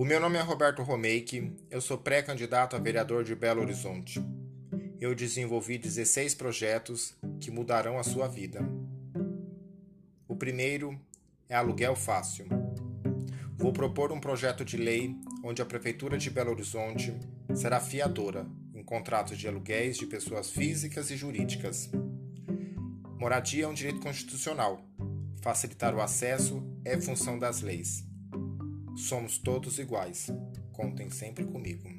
O meu nome é Roberto Romeike, eu sou pré-candidato a vereador de Belo Horizonte. Eu desenvolvi 16 projetos que mudarão a sua vida. O primeiro é aluguel fácil. Vou propor um projeto de lei onde a Prefeitura de Belo Horizonte será fiadora em contratos de aluguéis de pessoas físicas e jurídicas. Moradia é um direito constitucional. Facilitar o acesso é função das leis. Somos todos iguais. Contem sempre comigo.